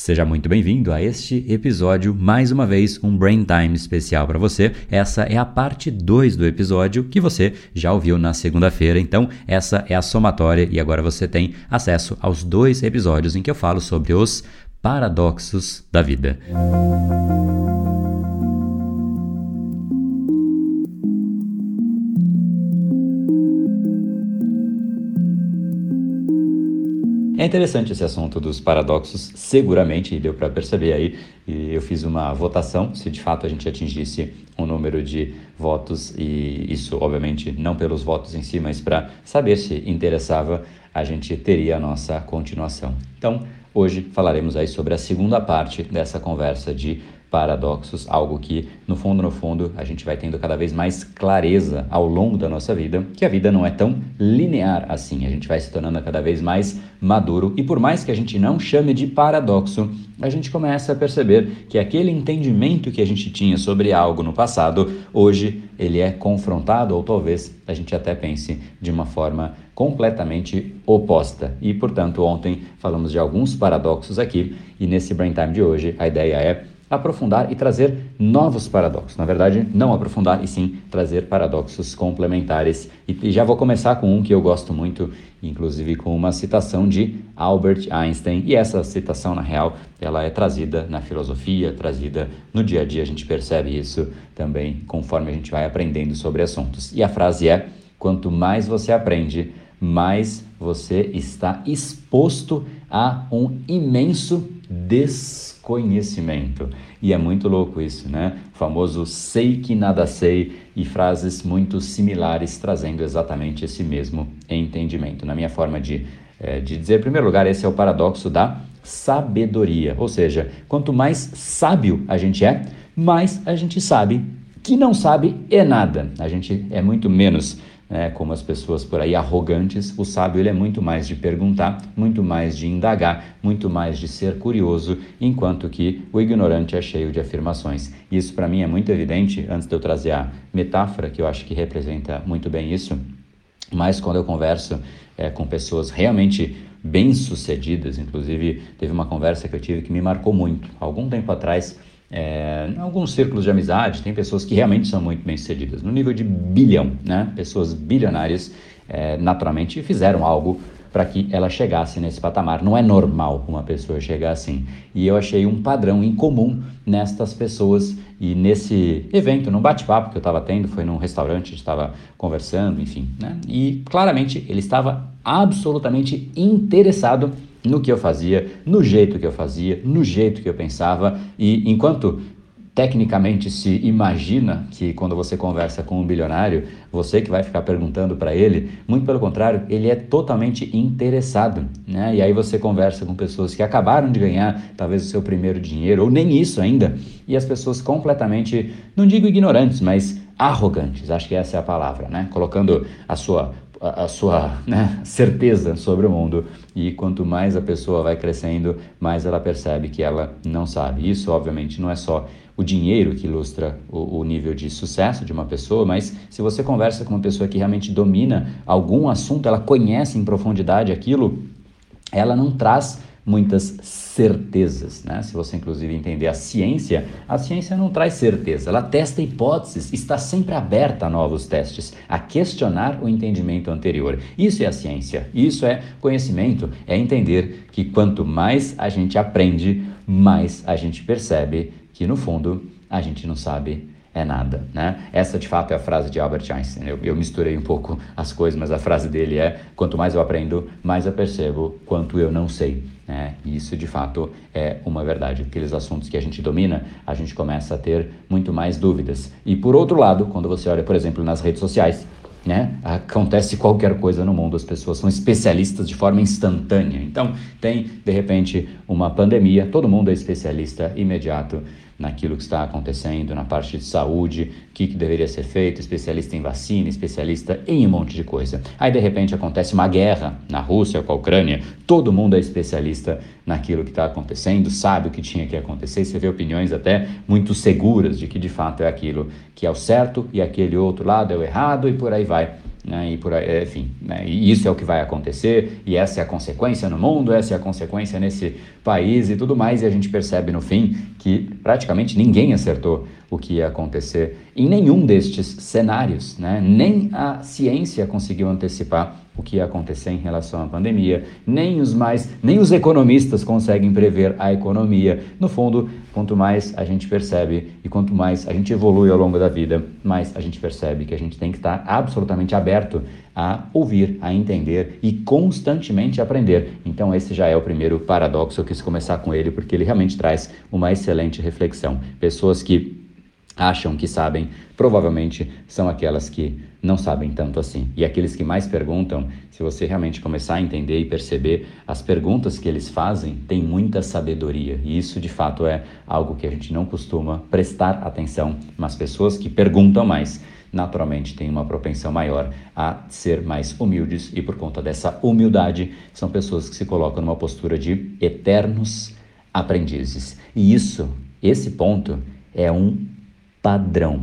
Seja muito bem-vindo a este episódio, mais uma vez um Brain Time especial para você. Essa é a parte 2 do episódio que você já ouviu na segunda-feira, então essa é a somatória e agora você tem acesso aos dois episódios em que eu falo sobre os paradoxos da vida. É interessante esse assunto dos paradoxos, seguramente, deu para perceber aí, e eu fiz uma votação se de fato a gente atingisse um número de votos, e isso, obviamente, não pelos votos em si, mas para saber se interessava, a gente teria a nossa continuação. Então, hoje falaremos aí sobre a segunda parte dessa conversa de paradoxos, algo que, no fundo, no fundo, a gente vai tendo cada vez mais clareza ao longo da nossa vida, que a vida não é tão linear assim. A gente vai se tornando cada vez mais maduro e por mais que a gente não chame de paradoxo, a gente começa a perceber que aquele entendimento que a gente tinha sobre algo no passado, hoje ele é confrontado ou talvez a gente até pense de uma forma completamente oposta. E, portanto, ontem falamos de alguns paradoxos aqui e nesse Brain Time de hoje a ideia é aprofundar e trazer novos paradoxos. Na verdade, não aprofundar e sim trazer paradoxos complementares. E, já vou começar com um que eu gosto muito, inclusive com uma citação de Albert Einstein. E essa citação, na real, ela é trazida na filosofia, trazida no dia a dia. A gente percebe isso também conforme a gente vai aprendendo sobre assuntos. E a frase é: quanto mais você aprende, mais você está exposto um imenso des conhecimento. E é muito louco isso, né? O famoso sei que nada sei e frases muito similares trazendo exatamente esse mesmo entendimento. Na minha forma de, é, de dizer, em primeiro lugar, esse é o paradoxo da sabedoria. Ou seja, quanto mais sábio a gente é, mais a gente sabe que não sabe é nada. A gente é muito menos né, como as pessoas por aí arrogantes, o sábio ele é muito mais de perguntar, muito mais de indagar, muito mais de ser curioso, enquanto que o ignorante é cheio de afirmações. Isso para mim é muito evidente antes de eu trazer a metáfora que eu acho que representa muito bem isso. Mas quando eu converso é, com pessoas realmente bem-sucedidas, inclusive teve uma conversa que eu tive que me marcou muito. Algum tempo atrás é, em alguns círculos de amizade, tem pessoas que realmente são muito bem-sucedidas, no nível de bilhão, né? Pessoas bilionárias, é, naturalmente, fizeram algo para que ela chegasse nesse patamar. Não é normal uma pessoa chegar assim. E eu achei um padrão em comum nestas pessoas e nesse evento, num bate-papo que eu estava tendo, foi num restaurante, estava conversando, enfim, né? E claramente ele estava absolutamente interessado no que eu fazia, no jeito que eu fazia, no jeito que eu pensava. E enquanto tecnicamente se imagina que quando você conversa com um bilionário, você que vai ficar perguntando para ele, muito pelo contrário, ele é totalmente interessado, né? E aí você conversa com pessoas que acabaram de ganhar talvez o seu primeiro dinheiro ou nem isso ainda, e as pessoas completamente, não digo ignorantes, mas arrogantes, acho que essa é a palavra, né? Colocando a sua a, sua né, certeza sobre o mundo e quanto mais a pessoa vai crescendo, mais ela percebe que ela não sabe. Isso, obviamente, não é só o dinheiro que ilustra o, o, nível de sucesso de uma pessoa, mas se você conversa com uma pessoa que realmente domina algum assunto, ela conhece em profundidade aquilo, ela não traz muitas certezas. Né? Se você, inclusive, entender a ciência, a ciência não traz certeza, ela testa hipóteses, está sempre aberta a novos testes, a questionar o entendimento anterior. Isso é a ciência, isso é conhecimento, é entender que quanto mais a gente aprende, mais a gente percebe que, no fundo, a gente não sabe é nada, né? Essa de fato é a frase de Albert Einstein. Eu, eu, misturei um pouco as coisas, mas a frase dele é: quanto mais eu aprendo, mais eu percebo quanto eu não sei. Né? E isso de fato é uma verdade. Aqueles assuntos que a gente domina, a gente começa a ter muito mais dúvidas. E por outro lado, quando você olha, por exemplo, nas redes sociais, né? Acontece qualquer coisa no mundo, as pessoas são especialistas de forma instantânea. Então, tem de repente uma pandemia, todo mundo é especialista imediato naquilo que está acontecendo na parte de saúde, o que, que deveria ser feito, especialista em vacina, especialista em um monte de coisa. Aí de repente acontece uma guerra na Rússia com a Ucrânia, todo mundo é especialista naquilo que está acontecendo, sabe o que tinha que acontecer, você vê opiniões até muito seguras de que de fato é aquilo que é o certo e aquele outro lado é o errado e por aí vai. Né? E por aí, enfim, né? E isso é o que vai acontecer, e essa é a consequência no mundo, essa é a consequência nesse país e tudo mais, e a gente percebe no fim que praticamente ninguém acertou o que ia acontecer em nenhum destes cenários, né? Nem a ciência conseguiu antecipar o que ia acontecer em relação à pandemia, nem os mais, nem os economistas conseguem prever a economia. No fundo, quanto mais a gente percebe e quanto mais a gente evolui ao longo da vida, mais a gente percebe que a gente tem que estar absolutamente aberto a ouvir, a entender e constantemente aprender. Então esse já é o primeiro paradoxo, eu quis começar com ele porque ele realmente traz uma excelente reflexão. Pessoas que acham que sabem, provavelmente são aquelas que não sabem tanto assim. E aqueles que mais perguntam, se você realmente começar a entender e perceber, as perguntas que eles fazem têm muita sabedoria. E isso de fato é algo que a gente não costuma prestar atenção, mas pessoas que perguntam mais naturalmente têm uma propensão maior a ser mais humildes e por conta dessa humildade são pessoas que se colocam numa postura de eternos aprendizes. E isso, esse ponto é um padrão.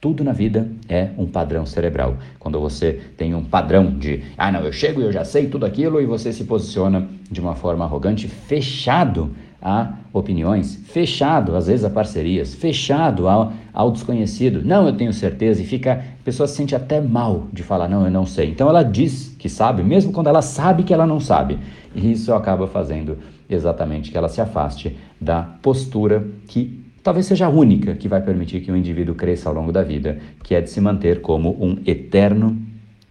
Tudo na vida é um padrão cerebral. Quando você tem um padrão de, ah, não, eu chego e eu já sei tudo aquilo, e você se posiciona de uma forma arrogante, fechado a opiniões, fechado às vezes a parcerias, fechado ao, ao desconhecido. Não, eu tenho certeza, e fica, a pessoa se sente até mal de falar, não, eu não sei. Então ela diz que sabe, mesmo quando ela sabe que ela não sabe. E isso acaba fazendo exatamente que ela se afaste da postura que talvez seja a única que vai permitir que o indivíduo cresça ao longo da vida, que é de se manter como um eterno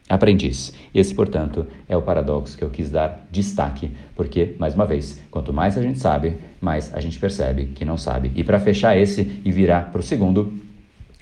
aprendiz. Esse, portanto, é o paradoxo que eu quis dar destaque, porque, mais uma vez, quanto mais a gente sabe, mais a gente percebe que não sabe. E para fechar esse e virar para o segundo,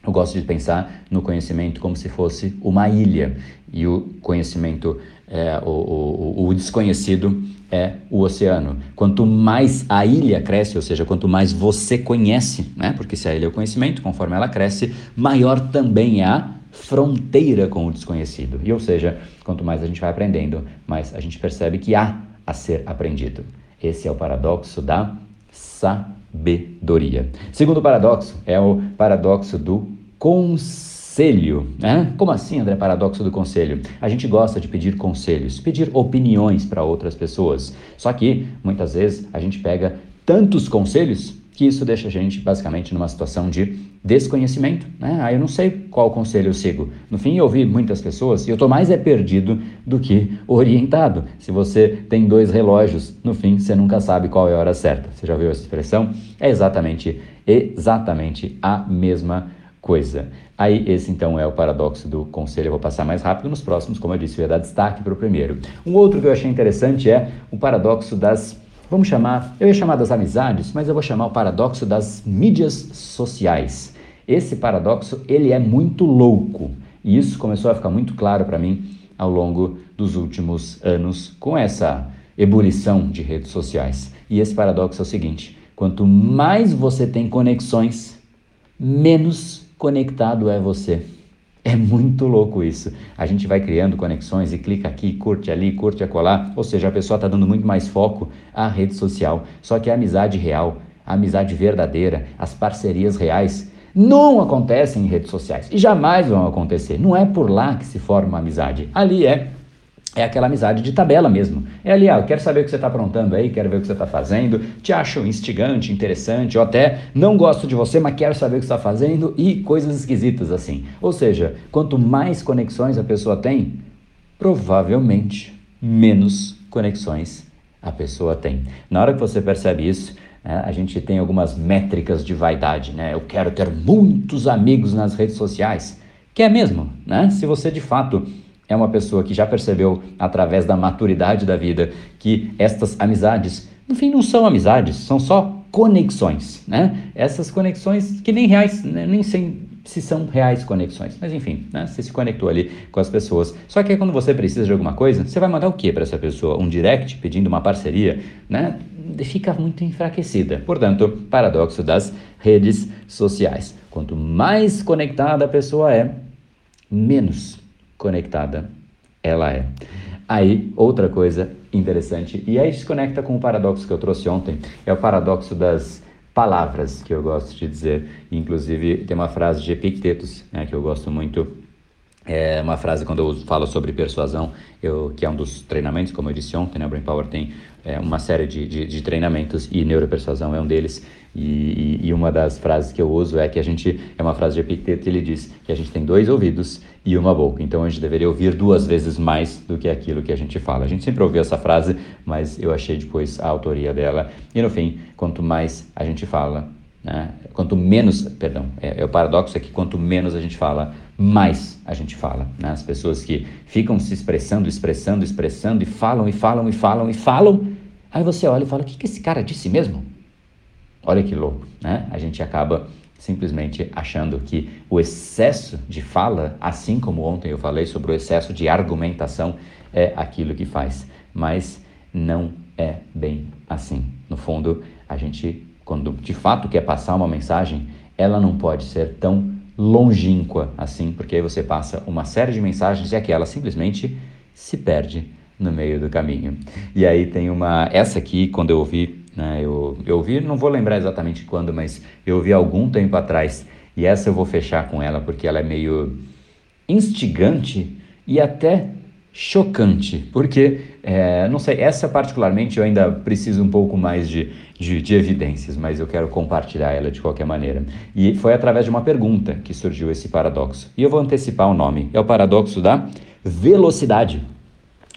eu gosto de pensar no conhecimento como se fosse uma ilha e o conhecimento, é, o, o, o desconhecido é o oceano. Quanto mais a ilha cresce, ou seja, quanto mais você conhece, né? porque se a ilha é o conhecimento, conforme ela cresce, maior também é a fronteira com o desconhecido. E ou seja, quanto mais a gente vai aprendendo, mais a gente percebe que há a ser aprendido. Esse é o paradoxo da sabedoria. Segundo paradoxo é o paradoxo do conselho. Né? Como assim, André? Paradoxo do conselho. A gente gosta de pedir conselhos, pedir opiniões para outras pessoas. Só que, muitas vezes, a gente pega tantos conselhos que isso deixa a gente, basicamente, numa situação de desconhecimento. Né? Aí eu não sei qual conselho eu sigo. No fim, eu ouvi muitas pessoas e eu estou mais é perdido do que orientado. Se você tem dois relógios, no fim, você nunca sabe qual é a hora certa. Você já viu essa expressão? É exatamente, exatamente a mesma coisa. Aí, esse então é o paradoxo do conselho. Eu vou passar mais rápido nos próximos, como eu disse, eu ia dar destaque para o primeiro. Um outro que eu achei interessante é o paradoxo das. Vamos chamar, eu ia chamar das amizades, mas eu vou chamar o paradoxo das mídias sociais. Esse paradoxo, ele é muito louco. E isso começou a ficar muito claro para mim ao longo dos últimos anos com essa ebulição de redes sociais. E esse paradoxo é o seguinte: quanto mais você tem conexões, menos conectado é você. É muito louco isso. A gente vai criando conexões e clica aqui, curte ali, curte acolá. Ou seja, a pessoa está dando muito mais foco à rede social. Só que a amizade real, a amizade verdadeira, as parcerias reais não acontecem em redes sociais e jamais vão acontecer. Não é por lá que se forma uma amizade. Ali é é aquela amizade de tabela mesmo. É ali, ah, quero saber o que você está aprontando aí, quero ver o que você está fazendo, te acho instigante, interessante, ou até não gosto de você, mas quero saber o que você está fazendo e coisas esquisitas assim. Ou seja, quanto mais conexões a pessoa tem, provavelmente menos conexões a pessoa tem. Na hora que você percebe isso, né, a gente tem algumas métricas de vaidade, né? Eu quero ter muitos amigos nas redes sociais. Que é mesmo, né? Se você de fato é uma pessoa que já percebeu através da maturidade da vida que estas amizades, no fim, não são amizades, são só conexões, né? Essas conexões que nem reais, né? nem sem, se são reais conexões, mas enfim, né? Você se conectou ali com as pessoas. Só que quando você precisa de alguma coisa, você vai mandar o que para essa pessoa? Um direct pedindo uma parceria, né? Fica muito enfraquecida. Portanto, paradoxo das redes sociais. Quanto mais conectada a pessoa é, menos conectada ela é. Aí, outra coisa interessante, e aí se conecta com o paradoxo que eu trouxe ontem, é o paradoxo das palavras, que eu gosto de dizer. Inclusive, tem uma frase de Epictetus, né, que eu gosto muito, É uma frase quando eu falo sobre persuasão, eu, que é um dos treinamentos, como eu disse ontem, né? O Brain Power tem é, uma série de, de, de, treinamentos e neuropersuasão é um deles. E, e, uma das frases que eu uso é que a gente, é uma frase de Epicteto, ele diz que a gente tem dois ouvidos e uma boca. Então a gente deveria ouvir duas vezes mais do que aquilo que a gente fala. A gente sempre ouviu essa frase, mas eu achei depois a autoria dela. E no fim, quanto mais a gente fala, né? quanto menos, perdão, é, é o paradoxo é que quanto menos a gente fala, mais a gente fala. Né? As pessoas que ficam se expressando, expressando, expressando e falam e falam e falam e falam, aí você olha e fala: o que, que esse cara disse mesmo? Olha que louco, né? A gente acaba simplesmente achando que o excesso de fala, assim como ontem eu falei sobre o excesso de argumentação, é aquilo que faz. Mas não é bem assim. No fundo, a gente, quando de fato quer passar uma mensagem, ela não pode ser tão longínqua assim, porque aí você passa uma série de mensagens e aquela simplesmente se perde no meio do caminho. E aí tem uma. Essa aqui, quando eu ouvi, né, eu, eu ouvi, não vou lembrar exatamente quando, mas eu ouvi algum tempo atrás, e essa eu vou fechar com ela porque ela é meio instigante e até chocante, porque, é, não sei, essa particularmente eu ainda preciso um pouco mais de, de, de, evidências, mas eu quero compartilhar ela de qualquer maneira. E foi através de uma pergunta que surgiu esse paradoxo. E eu vou antecipar o nome. É o paradoxo da velocidade.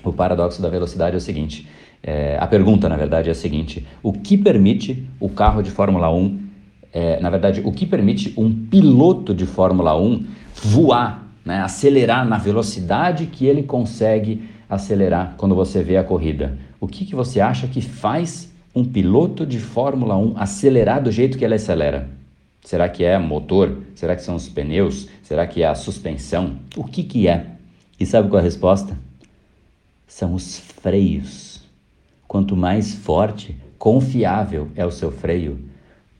O paradoxo da velocidade é o seguinte: é, a pergunta, na verdade, é a seguinte: o que permite o carro de Fórmula 1, é, na verdade, o que permite um piloto de Fórmula 1 voar né, acelerar na velocidade que ele consegue acelerar quando você vê a corrida. O que, que você acha que faz um piloto de Fórmula 1 acelerar do jeito que ele acelera? Será que é motor? Será que são os pneus? Será que é a suspensão? O que, que é? E sabe qual é a resposta? São os freios. Quanto mais forte, confiável é o seu freio,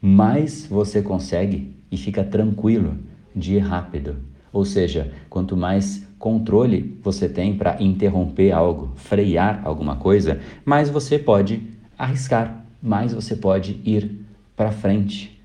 mais você consegue e fica tranquilo de ir rápido. Ou seja, quanto mais controle você tem para interromper algo, frear alguma coisa, mais você pode arriscar, mais você pode ir para frente.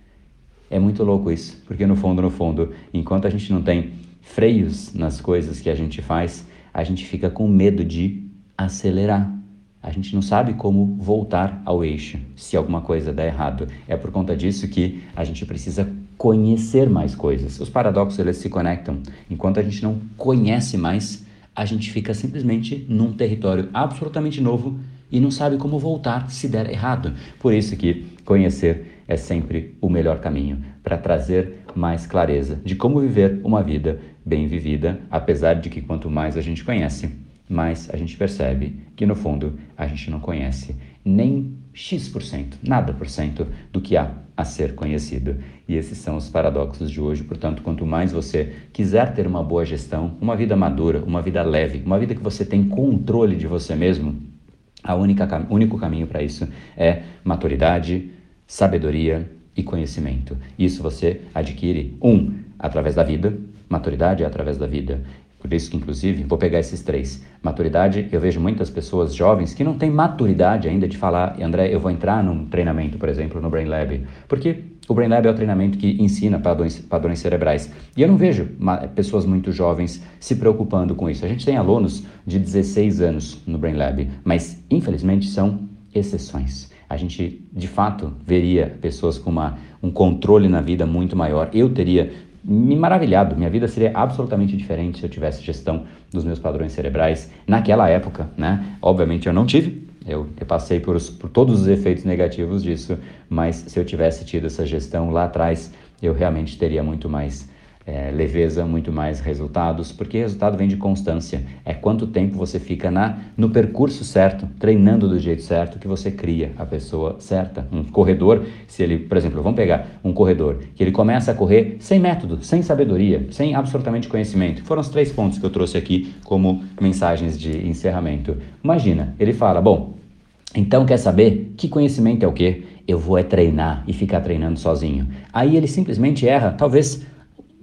É muito louco isso, porque no fundo, no fundo, enquanto a gente não tem freios nas coisas que a gente faz, a gente fica com medo de acelerar. A gente não sabe como voltar ao eixo se alguma coisa der errado. É por conta disso que a gente precisa conhecer mais coisas. Os paradoxos eles se conectam. Enquanto a gente não conhece mais, a gente fica simplesmente num território absolutamente novo e não sabe como voltar se der errado. Por isso que conhecer é sempre o melhor caminho para trazer mais clareza de como viver uma vida bem vivida, apesar de que quanto mais a gente conhece, mais a gente percebe que no fundo a gente não conhece nem X%, nada por cento do que há a ser conhecido. E esses são os paradoxos de hoje. Portanto, quanto mais você quiser ter uma boa gestão, uma vida madura, uma vida leve, uma vida que você tem controle de você mesmo, a única único caminho para isso é maturidade, sabedoria e conhecimento. Isso você adquire um através da vida, maturidade é através da vida por isso que, inclusive, vou pegar esses três. Maturidade, eu vejo muitas pessoas jovens que não têm maturidade ainda de falar, André, eu vou entrar num treinamento, por exemplo, no Brain Lab. Porque o Brain Lab é o treinamento que ensina padrões, padrões cerebrais. E eu não vejo pessoas muito jovens se preocupando com isso. A gente tem alunos de 16 anos no Brain Lab, mas infelizmente são exceções. A gente, de fato, veria pessoas com uma, um controle na vida muito maior. Eu teria me maravilhado. Minha vida seria absolutamente diferente se eu tivesse gestão dos meus padrões cerebrais naquela época, né? Obviamente eu não tive, eu, passei por, os, por todos os efeitos negativos disso, mas se eu tivesse tido essa gestão lá atrás, eu realmente teria muito mais é, leveza, muito mais resultados, porque resultado vem de constância. É quanto tempo você fica na, no percurso certo, treinando do jeito certo, que você cria a pessoa certa. Um corredor, se ele, por exemplo, vamos pegar um corredor que ele começa a correr sem método, sem sabedoria, sem absolutamente conhecimento. Foram os três pontos que eu trouxe aqui como mensagens de encerramento. Imagina, ele fala: bom, então quer saber que conhecimento é o quê? Eu vou é treinar e ficar treinando sozinho. Aí ele simplesmente erra, talvez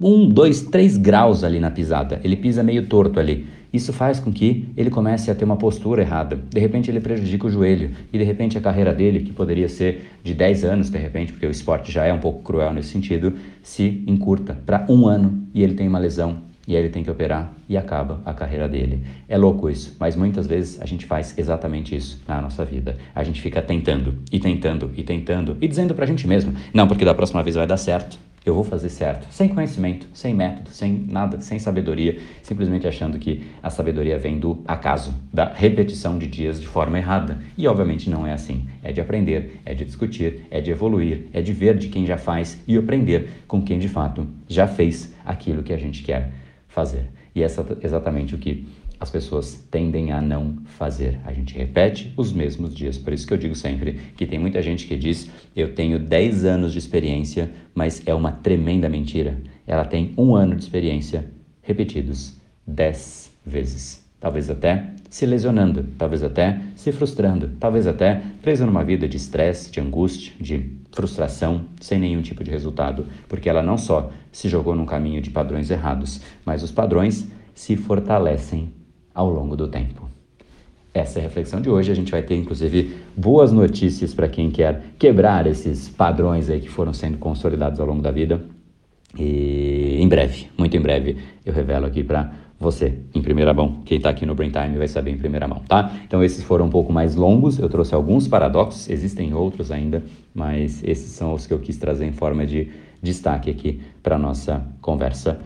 um, dois, três graus ali na pisada. Ele pisa meio torto ali. Isso faz com que ele comece a ter uma postura errada. De repente ele prejudica o joelho e de repente a carreira dele, que poderia ser de 10 anos, de repente, porque o esporte já é um pouco cruel nesse sentido, se encurta para um ano e ele tem uma lesão e aí ele tem que operar e acaba a carreira dele. É louco isso, mas muitas vezes a gente faz exatamente isso na nossa vida. A gente fica tentando e tentando e tentando e dizendo pra gente mesmo: não, porque da próxima vez vai dar certo eu vou fazer certo, sem conhecimento, sem método, sem nada, sem sabedoria, simplesmente achando que a sabedoria vem do acaso, da repetição de dias de forma errada. E obviamente não é assim. É de aprender, é de discutir, é de evoluir, é de ver de quem já faz e aprender com quem de fato já fez aquilo que a gente quer fazer. E essa é exatamente o que as pessoas tendem a não fazer. A gente repete os mesmos dias. Por isso que eu digo sempre que tem muita gente que diz: eu tenho 10 anos de experiência, mas é uma tremenda mentira. Ela tem um ano de experiência repetidos 10 vezes. Talvez até se lesionando, talvez até se frustrando, talvez até presa numa vida de estresse, de angústia, de frustração, sem nenhum tipo de resultado, porque ela não só se jogou num caminho de padrões errados, mas os padrões se fortalecem ao longo do tempo. Essa é a reflexão de hoje. A gente vai ter, inclusive, boas notícias para quem quer quebrar esses padrões aí que foram sendo consolidados ao longo da vida. E em breve, muito em breve, eu revelo aqui para você, em primeira mão. Quem está aqui no Brain Time vai saber em primeira mão, tá? Então, esses foram um pouco mais longos. Eu trouxe alguns paradoxos, existem outros ainda, mas esses são os que eu quis trazer em forma de destaque aqui para nossa conversa.